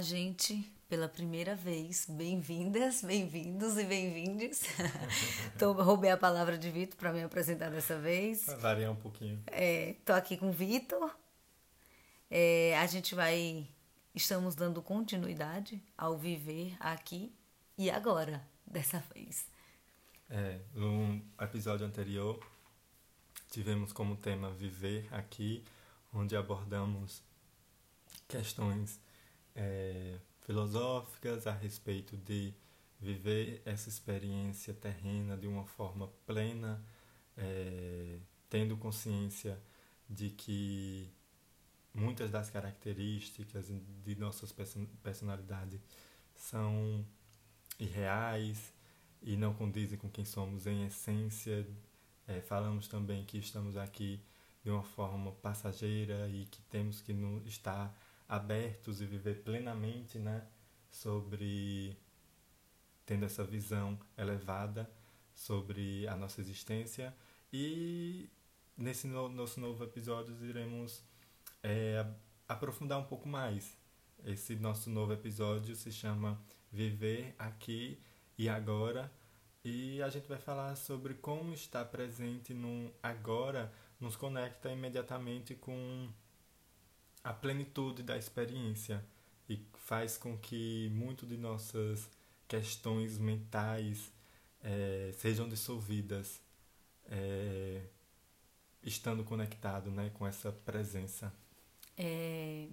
Olá, gente, pela primeira vez, bem-vindas, bem-vindos e bem-vindes. tô, roubei a palavra de Vitor para me apresentar dessa vez. Vai variar um pouquinho. É, tô aqui com o Vitor. É, a gente vai. Estamos dando continuidade ao viver aqui e agora, dessa vez. É, no episódio anterior, tivemos como tema Viver aqui, onde abordamos questões é, filosóficas a respeito de viver essa experiência terrena de uma forma plena, é, tendo consciência de que muitas das características de nossas personalidades são irreais e não condizem com quem somos em essência. É, falamos também que estamos aqui de uma forma passageira e que temos que estar abertos e viver plenamente, né, sobre tendo essa visão elevada sobre a nossa existência e nesse no, nosso novo episódio iremos é, aprofundar um pouco mais. Esse nosso novo episódio se chama Viver Aqui e Agora e a gente vai falar sobre como estar presente no agora nos conecta imediatamente com a plenitude da experiência e faz com que muito de nossas questões mentais é, sejam dissolvidas é, estando conectado né, com essa presença. É,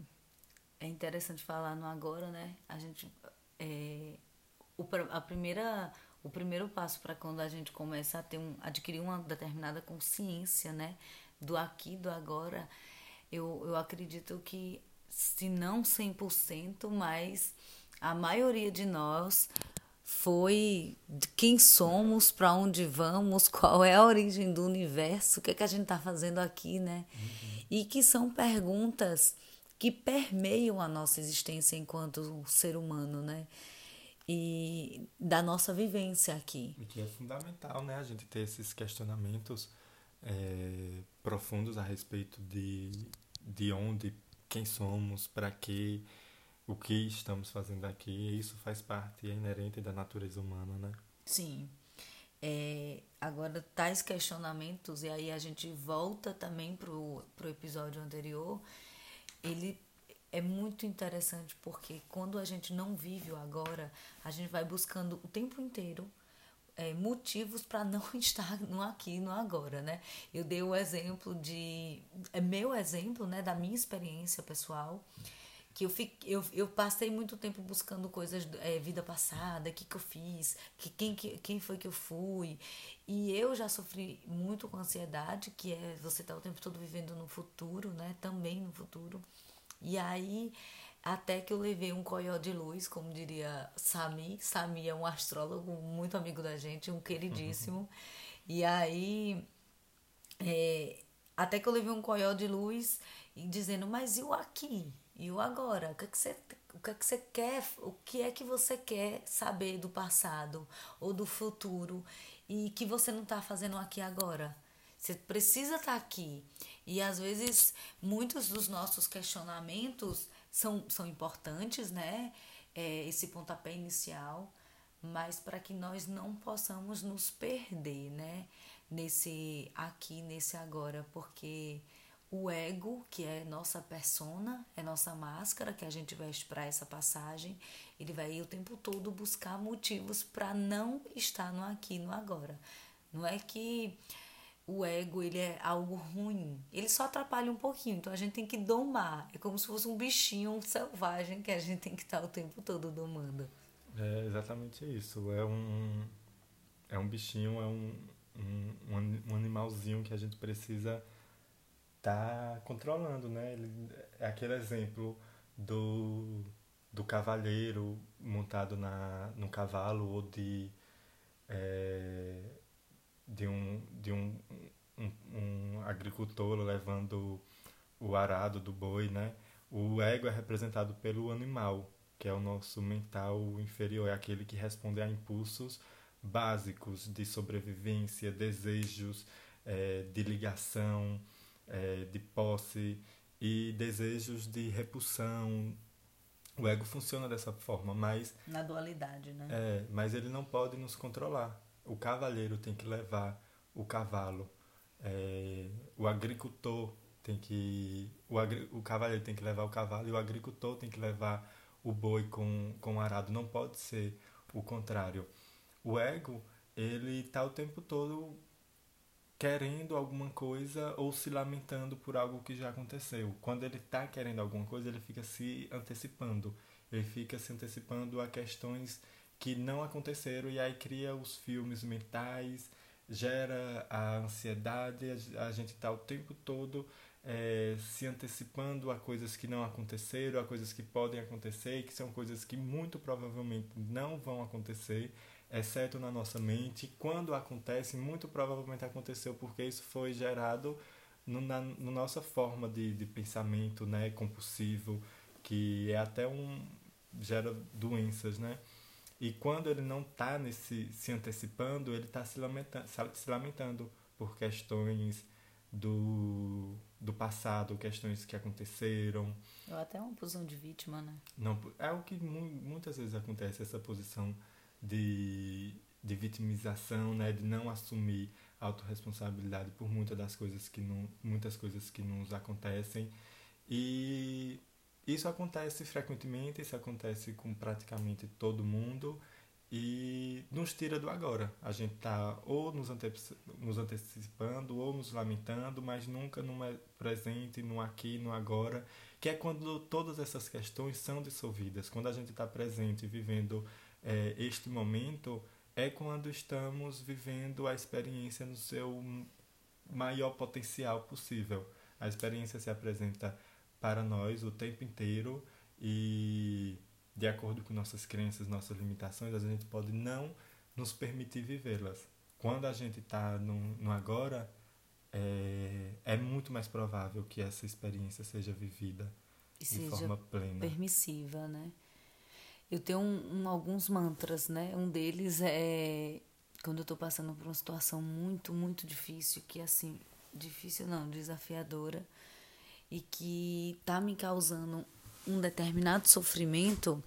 é interessante falar no agora, né? A gente é, o, a primeira o primeiro passo para quando a gente começa a ter um adquirir uma determinada consciência, né, do aqui, do agora, eu, eu acredito que, se não 100%, mas a maioria de nós foi quem somos, para onde vamos, qual é a origem do universo, o que, é que a gente está fazendo aqui, né? Uhum. E que são perguntas que permeiam a nossa existência enquanto ser humano, né? E da nossa vivência aqui. E que é fundamental, né? A gente ter esses questionamentos é, profundos a respeito de, de onde, quem somos, para quê, o que estamos fazendo aqui. Isso faz parte, é inerente da natureza humana, né? Sim. É, agora, tais questionamentos, e aí a gente volta também pro, pro episódio anterior, ele é muito interessante porque quando a gente não vive o agora, a gente vai buscando o tempo inteiro é, motivos para não estar no aqui, no agora, né? Eu dei o exemplo de. É meu exemplo, né? Da minha experiência pessoal. Que eu, fiquei, eu, eu passei muito tempo buscando coisas, é, vida passada, o que, que eu fiz, que, quem, que, quem foi que eu fui. E eu já sofri muito com ansiedade, que é você tá o tempo todo vivendo no futuro, né? Também no futuro. E aí até que eu levei um coió de luz, como diria Sami. Sami é um astrólogo muito amigo da gente, um queridíssimo. Uhum. E aí, é, até que eu levei um coió de luz e dizendo, mas e o aqui? E o agora? O que, é que você o que é que você quer, o que é que você quer saber do passado ou do futuro e que você não está fazendo aqui agora. Você precisa estar tá aqui. E às vezes muitos dos nossos questionamentos são, são importantes, né? É, esse pontapé inicial, mas para que nós não possamos nos perder, né? Nesse aqui, nesse agora, porque o ego, que é nossa persona, é nossa máscara que a gente veste para essa passagem, ele vai o tempo todo buscar motivos para não estar no aqui, no agora. Não é que o ego ele é algo ruim. Ele só atrapalha um pouquinho, então a gente tem que domar. É como se fosse um bichinho um selvagem que a gente tem que estar o tempo todo domando. É exatamente isso. É um, é um bichinho, é um, um, um animalzinho que a gente precisa estar tá controlando, né? Ele, é aquele exemplo do, do cavaleiro montado na, no cavalo ou de. É, de um, de um, um, um agricultor levando o arado do boi, né? O ego é representado pelo animal, que é o nosso mental inferior, é aquele que responde a impulsos básicos de sobrevivência, desejos é, de ligação, é, de posse e desejos de repulsão, O ego funciona dessa forma, mas. Na dualidade, né? É, mas ele não pode nos controlar. O cavalheiro tem que levar o cavalo. É, o agricultor tem que. O, agri, o cavaleiro tem que levar o cavalo e o agricultor tem que levar o boi com, com o arado. Não pode ser o contrário. O ego, ele está o tempo todo querendo alguma coisa ou se lamentando por algo que já aconteceu. Quando ele está querendo alguma coisa, ele fica se antecipando. Ele fica se antecipando a questões que não aconteceram e aí cria os filmes mentais, gera a ansiedade, a gente está o tempo todo é, se antecipando a coisas que não aconteceram, a coisas que podem acontecer que são coisas que muito provavelmente não vão acontecer exceto na nossa mente. Quando acontece, muito provavelmente aconteceu porque isso foi gerado no, na no nossa forma de, de pensamento né, compulsivo, que é até um. gera doenças, né? E quando ele não está se antecipando, ele está se lamentando, se lamentando por questões do, do passado, questões que aconteceram. Ou até uma posição de vítima, né? Não, é o que muitas vezes acontece, essa posição de, de vitimização, né, de não assumir autorresponsabilidade por muitas das coisas que não, muitas coisas que nos acontecem. E isso acontece frequentemente, isso acontece com praticamente todo mundo e nos tira do agora. A gente está ou nos, ante nos antecipando ou nos lamentando, mas nunca no presente, no aqui, no agora, que é quando todas essas questões são dissolvidas, quando a gente está presente, vivendo é, este momento é quando estamos vivendo a experiência no seu maior potencial possível. A experiência se apresenta para nós o tempo inteiro e, de acordo com nossas crenças, nossas limitações, a gente pode não nos permitir vivê-las. Quando a gente está no, no agora, é, é muito mais provável que essa experiência seja vivida e de seja forma plena. permissiva, né? Eu tenho um, um, alguns mantras, né? Um deles é quando eu tô passando por uma situação muito, muito difícil, que assim, difícil não, desafiadora, e que tá me causando um determinado sofrimento,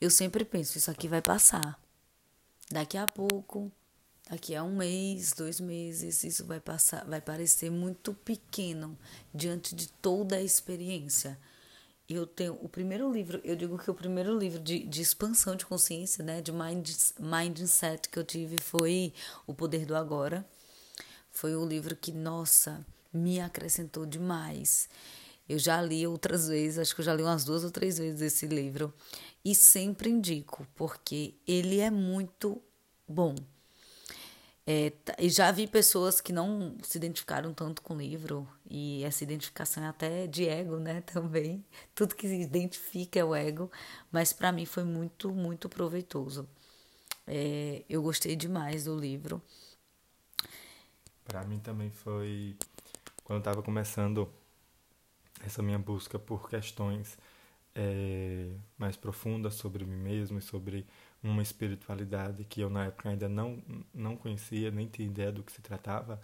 eu sempre penso, isso aqui vai passar. Daqui a pouco, daqui a um mês, dois meses, isso vai passar, vai parecer muito pequeno diante de toda a experiência eu tenho o primeiro livro, eu digo que o primeiro livro de, de expansão de consciência, né, de mind, mindset que eu tive foi O Poder do Agora. Foi um livro que, nossa, me acrescentou demais. Eu já li outras vezes, acho que eu já li umas duas ou três vezes esse livro e sempre indico, porque ele é muito bom. É, e já vi pessoas que não se identificaram tanto com o livro, e essa identificação é até de ego, né? Também. Tudo que se identifica é o ego, mas para mim foi muito, muito proveitoso. É, eu gostei demais do livro. Para mim também foi. Quando estava começando essa minha busca por questões é, mais profundas sobre mim mesmo e sobre uma espiritualidade que eu na época ainda não, não conhecia, nem tinha ideia do que se tratava,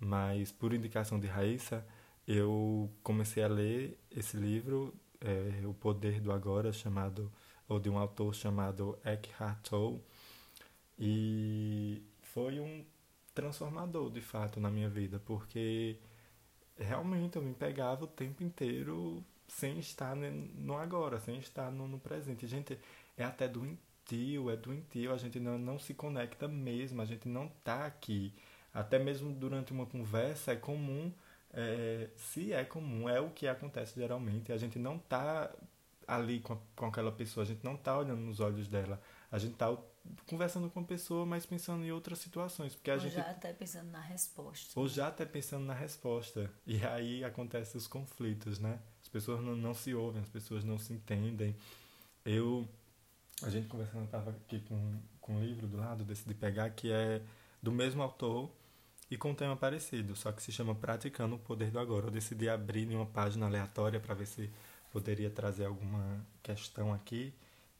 mas por indicação de Raíssa, eu comecei a ler esse livro, é, O Poder do Agora, chamado, ou de um autor chamado Eckhart Tolle, e foi um transformador de fato na minha vida, porque realmente eu me pegava o tempo inteiro sem estar no agora, sem estar no, no presente. Gente, é até doentio é doentio, a gente não, não se conecta mesmo, a gente não tá aqui. Até mesmo durante uma conversa é comum, é, se é comum, é o que acontece geralmente, a gente não tá ali com, com aquela pessoa, a gente não tá olhando nos olhos dela, a gente tá conversando com a pessoa, mas pensando em outras situações. Porque a ou gente, já até pensando na resposta. Ou já até pensando na resposta. E aí acontecem os conflitos, né? As pessoas não, não se ouvem, as pessoas não se entendem. Eu a gente conversando, estava aqui com, com um livro do lado, decidi pegar, que é do mesmo autor e com um tema parecido, só que se chama Praticando o Poder do Agora. Eu decidi abrir em uma página aleatória para ver se poderia trazer alguma questão aqui.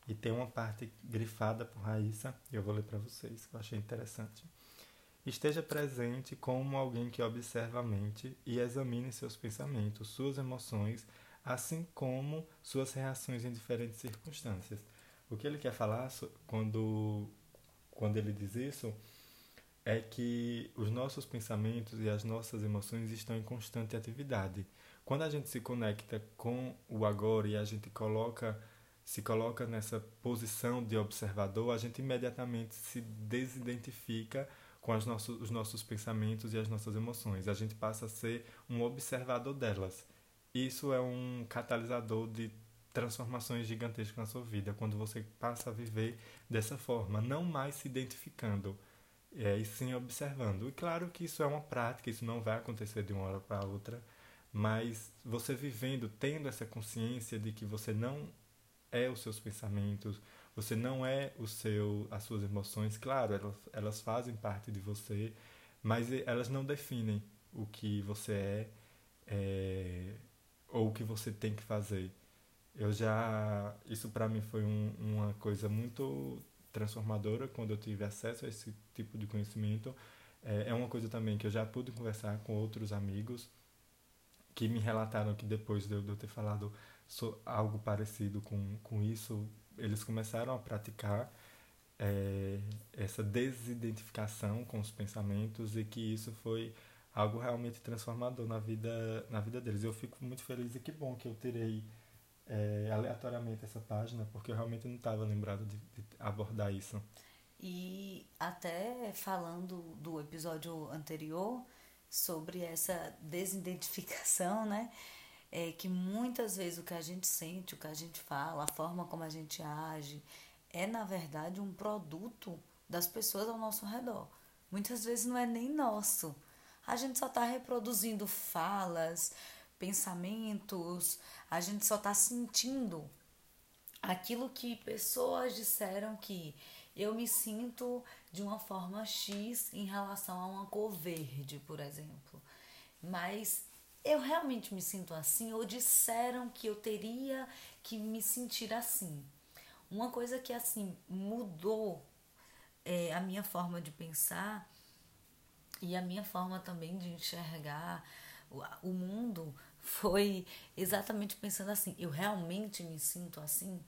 E tem uma parte grifada por Raíssa, e eu vou ler para vocês, que eu achei interessante. Esteja presente como alguém que observa a mente e examine seus pensamentos, suas emoções, assim como suas reações em diferentes circunstâncias. O que ele quer falar quando, quando ele diz isso é que os nossos pensamentos e as nossas emoções estão em constante atividade. Quando a gente se conecta com o agora e a gente coloca se coloca nessa posição de observador, a gente imediatamente se desidentifica com nossos, os nossos pensamentos e as nossas emoções. A gente passa a ser um observador delas. Isso é um catalisador de transformações gigantescas na sua vida, quando você passa a viver dessa forma, não mais se identificando, é, e sim observando. E claro que isso é uma prática, isso não vai acontecer de uma hora para outra, mas você vivendo, tendo essa consciência de que você não é os seus pensamentos, você não é o seu, as suas emoções, claro, elas, elas fazem parte de você, mas elas não definem o que você é, é ou o que você tem que fazer. Eu já. Isso para mim foi um, uma coisa muito transformadora quando eu tive acesso a esse tipo de conhecimento. É, é uma coisa também que eu já pude conversar com outros amigos que me relataram que depois de eu, ter falado so, algo parecido com, com isso, eles começaram a praticar é, essa desidentificação com os pensamentos e que isso foi algo realmente transformador na vida, na vida deles. Eu fico muito feliz e que bom que eu terei é, aleatoriamente essa página, porque eu realmente não estava lembrado de, de, abordar isso. E até falando do episódio anterior sobre essa desidentificação, né? É que muitas vezes o que a gente sente, o que a gente fala, a forma como a gente age, é na verdade um produto das pessoas ao nosso redor. Muitas vezes não é nem nosso. A gente só está reproduzindo falas, pensamentos, a gente só está sentindo aquilo que pessoas disseram que eu me sinto de uma forma X em relação a uma cor verde, por exemplo. Mas eu realmente me sinto assim ou disseram que eu teria que me sentir assim. Uma coisa que assim mudou é, a minha forma de pensar e a minha forma também de enxergar o, mundo foi exatamente pensando assim: eu realmente me sinto assim?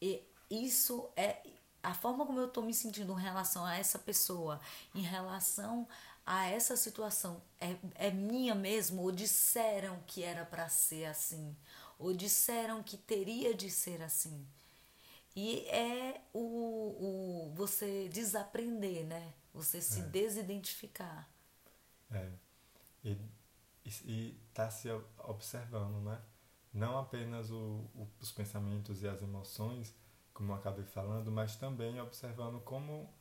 E isso é a forma como eu estou me sentindo em relação a essa pessoa, em relação a essa situação, é, é minha mesmo? Ou disseram que era para ser assim? Ou disseram que teria de ser assim? E é o, o você desaprender, né? Você se é. desidentificar. É. E e está se observando, né? Não apenas o, o, os pensamentos e as emoções, como eu acabei falando, mas também observando como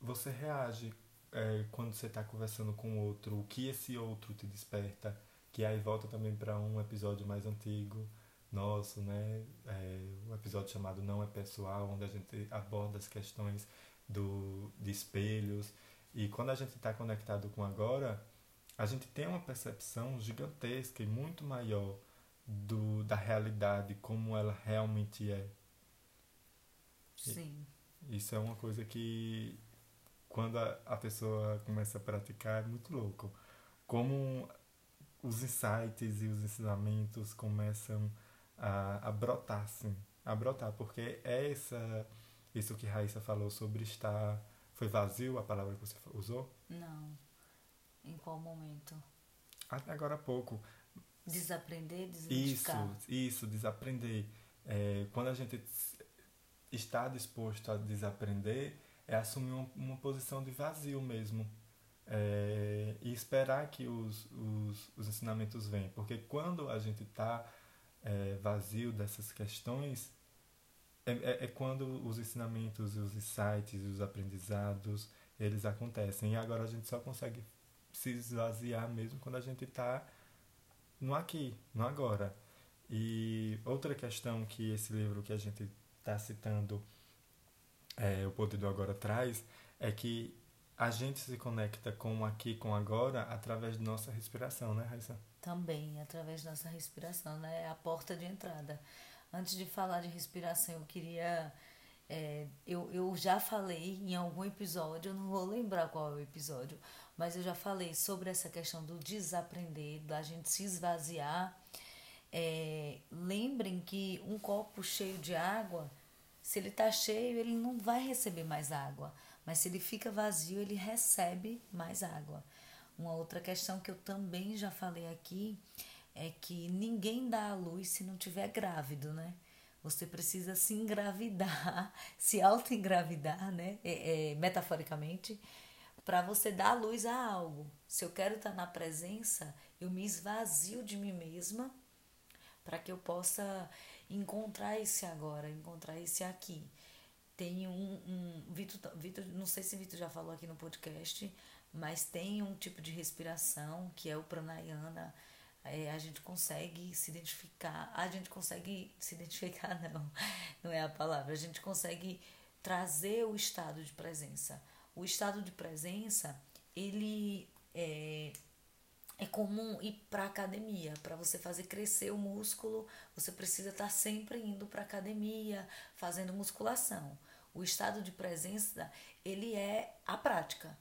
você reage é, quando você está conversando com outro, o que esse outro te desperta, que aí volta também para um episódio mais antigo nosso, né? É, um episódio chamado Não é Pessoal, onde a gente aborda as questões do, de espelhos. E quando a gente está conectado com agora, a gente tem uma percepção gigantesca e muito maior do, da realidade como ela realmente é. Sim. Isso é uma coisa que quando a, a pessoa começa a praticar é muito louco. Como os insights e os ensinamentos começam a, a brotar, assim, a brotar, porque é essa, isso que Raíssa falou sobre estar. Foi vazio a palavra que você usou? Não. Em qual momento? Até agora há pouco. Desaprender, desidentificar. Isso, isso, desaprender. É, quando a gente está disposto a desaprender, é assumir uma, uma posição de vazio mesmo. É, e esperar que os, os, os ensinamentos venham. Porque quando a gente está é, vazio dessas questões, é, é, é, quando os ensinamentos, os insights, os aprendizados, eles acontecem. E agora a gente só consegue se esvaziar mesmo quando a gente está no aqui, no agora. E outra questão que esse livro que a gente está citando, é, O Poder do Agora traz, é que a gente se conecta com o aqui, com o agora, através de nossa respiração, né, Raíssa? Também, através da nossa respiração, né? É a porta de entrada. Antes de falar de respiração, eu queria. É, eu, eu já falei em algum episódio, eu não vou lembrar qual é o episódio, mas eu já falei sobre essa questão do desaprender, da gente se esvaziar. É, lembrem que um copo cheio de água, se ele está cheio, ele não vai receber mais água. Mas se ele fica vazio, ele recebe mais água. Uma outra questão que eu também já falei aqui é que ninguém dá a luz se não tiver grávido, né? Você precisa se engravidar, se auto-engravidar, né? É, é, metaforicamente, para você dar luz a algo. Se eu quero estar na presença, eu me esvazio de mim mesma para que eu possa encontrar esse agora, encontrar esse aqui. Tem um, um Vitor, Vitor, não sei se Vitor já falou aqui no podcast, mas tem um tipo de respiração que é o pranayana. É, a gente consegue se identificar, a gente consegue se identificar não, não é a palavra, a gente consegue trazer o estado de presença. O estado de presença, ele é, é comum ir para academia. Para você fazer crescer o músculo, você precisa estar tá sempre indo para academia, fazendo musculação. O estado de presença, ele é a prática.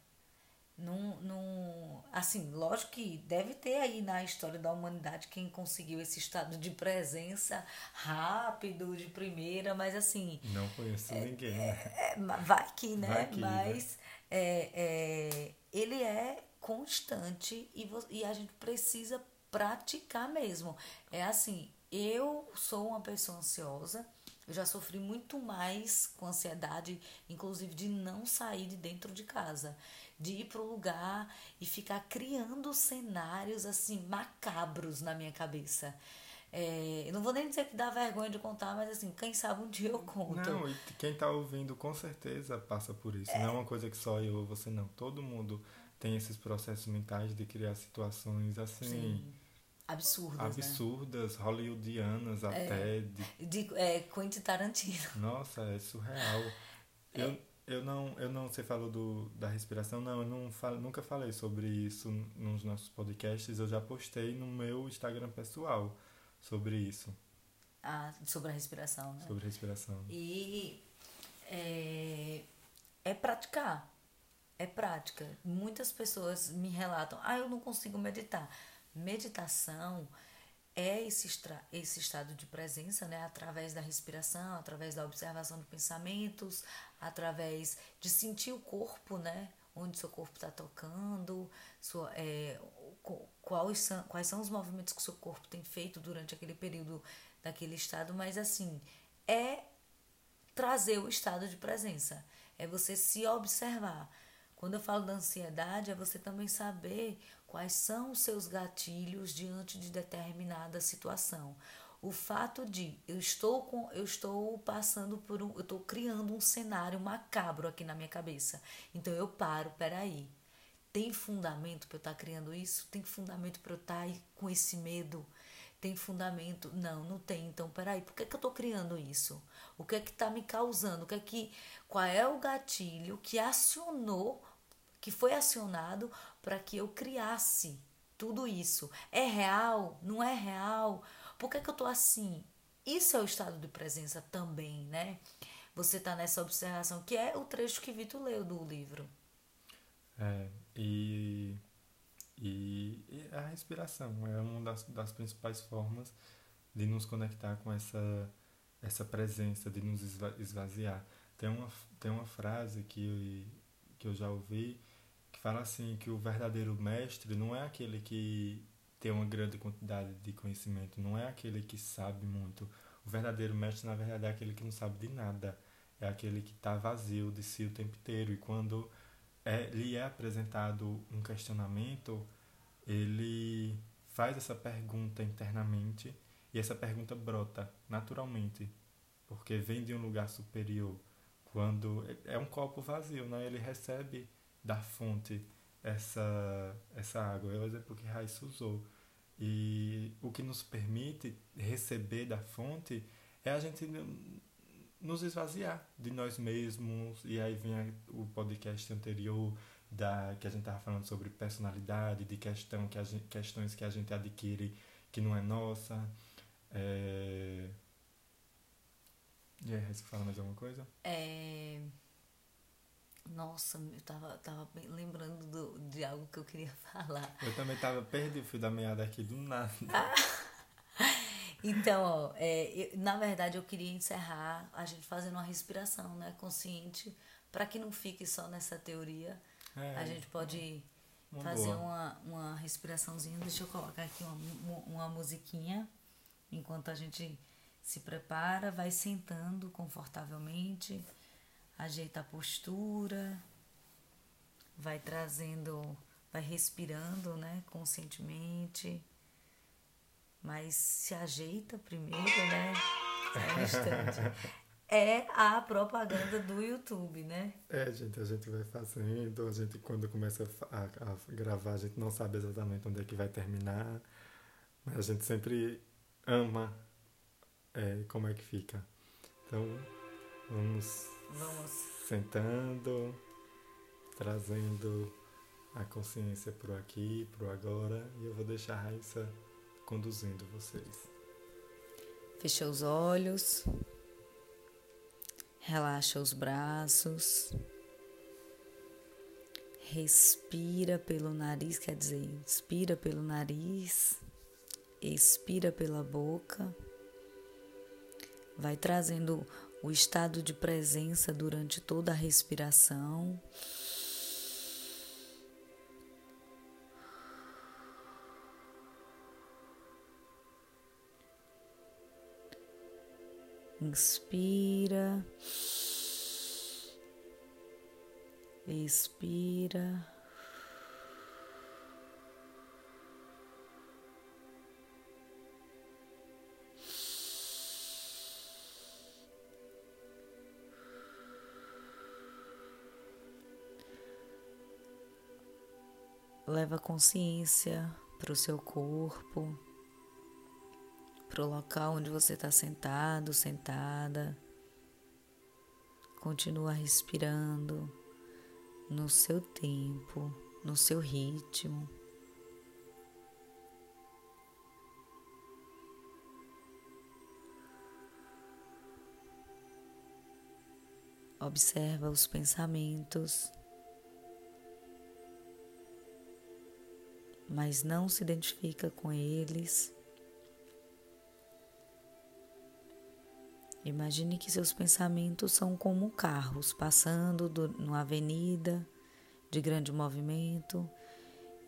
Num, num, assim, lógico que deve ter aí na história da humanidade quem conseguiu esse estado de presença rápido, de primeira, mas assim. Não conheço é, ninguém. Né? É, vai que, né? Vai que, mas né? É, é, ele é constante e, e a gente precisa praticar mesmo. É assim, eu sou uma pessoa ansiosa, eu já sofri muito mais com ansiedade, inclusive de não sair de dentro de casa, de ir para o lugar e ficar criando cenários assim macabros na minha cabeça. É, eu não vou nem dizer que dá vergonha de contar, mas assim, quem sabe um dia eu conto. Não, e quem está ouvindo com certeza passa por isso. É. Não é uma coisa que só eu ou você não. Todo mundo tem esses processos mentais de criar situações assim. Sim absurdas. Né? Absurdas, né? hollywoodianas é, até. De, de é, Quentin Tarantino. Nossa, é surreal. É. Eu, eu, não, eu não. Você falou do, da respiração, não, eu não falo, nunca falei sobre isso nos nossos podcasts. Eu já postei no meu Instagram pessoal sobre isso. Ah, sobre a respiração, né? Sobre a respiração. E é, é praticar. É prática. Muitas pessoas me relatam, ah, eu não consigo meditar. Meditação é esse, extra, esse estado de presença, né? Através da respiração, através da observação de pensamentos, através de sentir o corpo, né? Onde seu corpo está tocando, sua, é, quais, são, quais são os movimentos que seu corpo tem feito durante aquele período daquele estado, mas assim, é trazer o estado de presença, é você se observar. Quando eu falo da ansiedade, é você também saber quais são os seus gatilhos diante de determinada situação. O fato de eu estou com eu estou passando por um eu estou criando um cenário macabro aqui na minha cabeça. Então eu paro, peraí. Tem fundamento para eu estar tá criando isso? Tem fundamento para eu estar tá com esse medo? Tem fundamento? Não, não tem. Então, peraí, por que, que eu estou criando isso? O que é que está me causando? O que é que, qual é o gatilho que acionou que foi acionado para que eu criasse tudo isso. É real? Não é real? Por que, que eu tô assim? Isso é o estado de presença também, né? Você está nessa observação, que é o trecho que Vitor leu do livro. É, e, e, e a respiração é uma das, das principais formas de nos conectar com essa, essa presença, de nos esvaziar. Tem uma, tem uma frase que, que eu já ouvi fala assim que o verdadeiro mestre não é aquele que tem uma grande quantidade de conhecimento, não é aquele que sabe muito. O verdadeiro mestre, na verdade, é aquele que não sabe de nada. É aquele que está vazio de si o tempo inteiro. E quando é, lhe é apresentado um questionamento, ele faz essa pergunta internamente e essa pergunta brota naturalmente, porque vem de um lugar superior. Quando é um copo vazio, né? ele recebe da fonte essa, essa água. É o exemplo que Raíssa usou. E o que nos permite receber da fonte é a gente nos esvaziar de nós mesmos. E aí vem o podcast anterior da que a gente estava falando sobre personalidade, de questão que gente, questões que a gente adquire que não é nossa. É... E aí, você fala mais alguma coisa? É... Nossa, eu tava, tava lembrando do, de algo que eu queria falar. Eu também tava perdido, fui da meada aqui do nada. Então, ó, é, eu, na verdade, eu queria encerrar a gente fazendo uma respiração, né, consciente, para que não fique só nessa teoria. É, a gente pode fazer uma, uma respiraçãozinha. Deixa eu colocar aqui uma, uma musiquinha enquanto a gente se prepara, vai sentando confortavelmente, ajeita a postura, vai trazendo, vai respirando, né, conscientemente mas se ajeita primeiro, né? É um instante. É a propaganda do YouTube, né? É, gente, a gente vai fazendo, a gente quando começa a, a, gravar, a gente não sabe exatamente onde é que vai terminar, mas a gente sempre ama é, como é que fica. Então, vamos, vamos. sentando, trazendo a consciência pro aqui, pro agora, e eu vou deixar a Raíssa conduzindo vocês. Fecha os olhos, relaxa os braços, respira pelo nariz, quer dizer, inspira pelo nariz, expira pela boca, vai trazendo o estado de presença durante toda a respiração. Inspira. Expira. Leva consciência para o seu corpo para o local onde você está sentado, sentada. Continua respirando no seu tempo, no seu ritmo. Observa os pensamentos, mas não se identifica com eles. Imagine que seus pensamentos são como carros passando do, numa avenida de grande movimento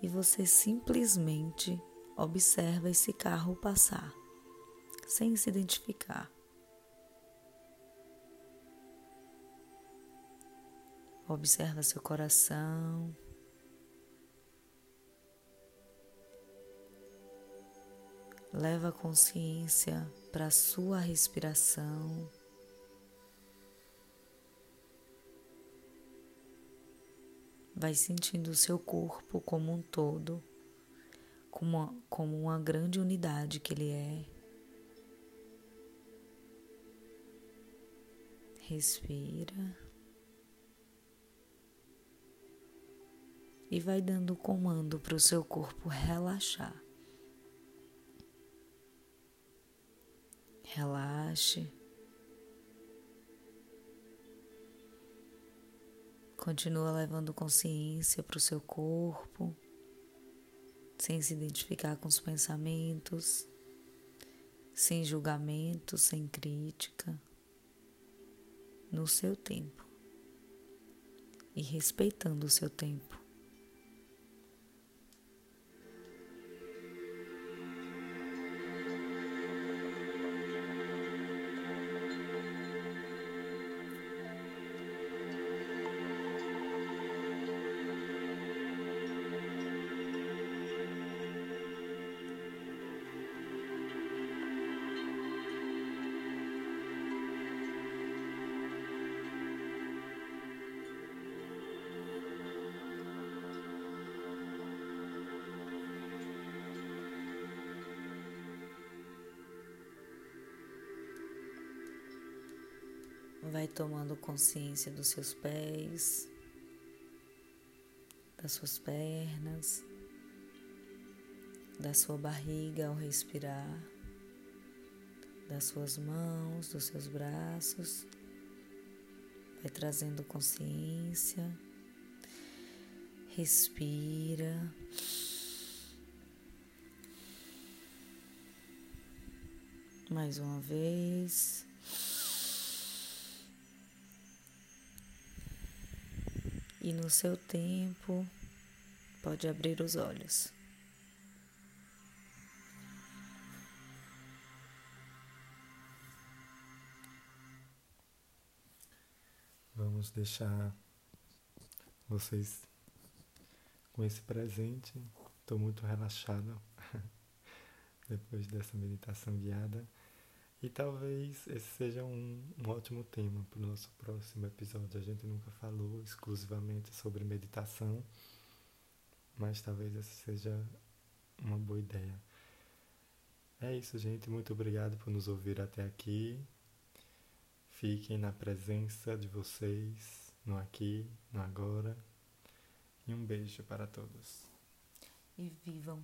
e você simplesmente observa esse carro passar, sem se identificar. Observa seu coração. Leva a consciência para a sua respiração. Vai sentindo o seu corpo como um todo, como uma, como uma grande unidade que ele é. Respira. E vai dando comando para o seu corpo relaxar. Relaxe. Continua levando consciência para o seu corpo, sem se identificar com os pensamentos, sem julgamento, sem crítica, no seu tempo e respeitando o seu tempo. Vai tomando consciência dos seus pés, das suas pernas, da sua barriga ao respirar, das suas mãos, dos seus braços. Vai trazendo consciência. Respira. Mais uma vez. E no seu tempo, pode abrir os olhos. Vamos deixar vocês com esse presente. Estou muito relaxado depois dessa meditação guiada. E talvez esse seja um, um ótimo tema para o nosso próximo episódio. A gente nunca falou exclusivamente sobre meditação, mas talvez essa seja uma boa ideia. É isso, gente. Muito obrigado por nos ouvir até aqui. Fiquem na presença de vocês, no aqui, no agora. E um beijo para todos. E vivam.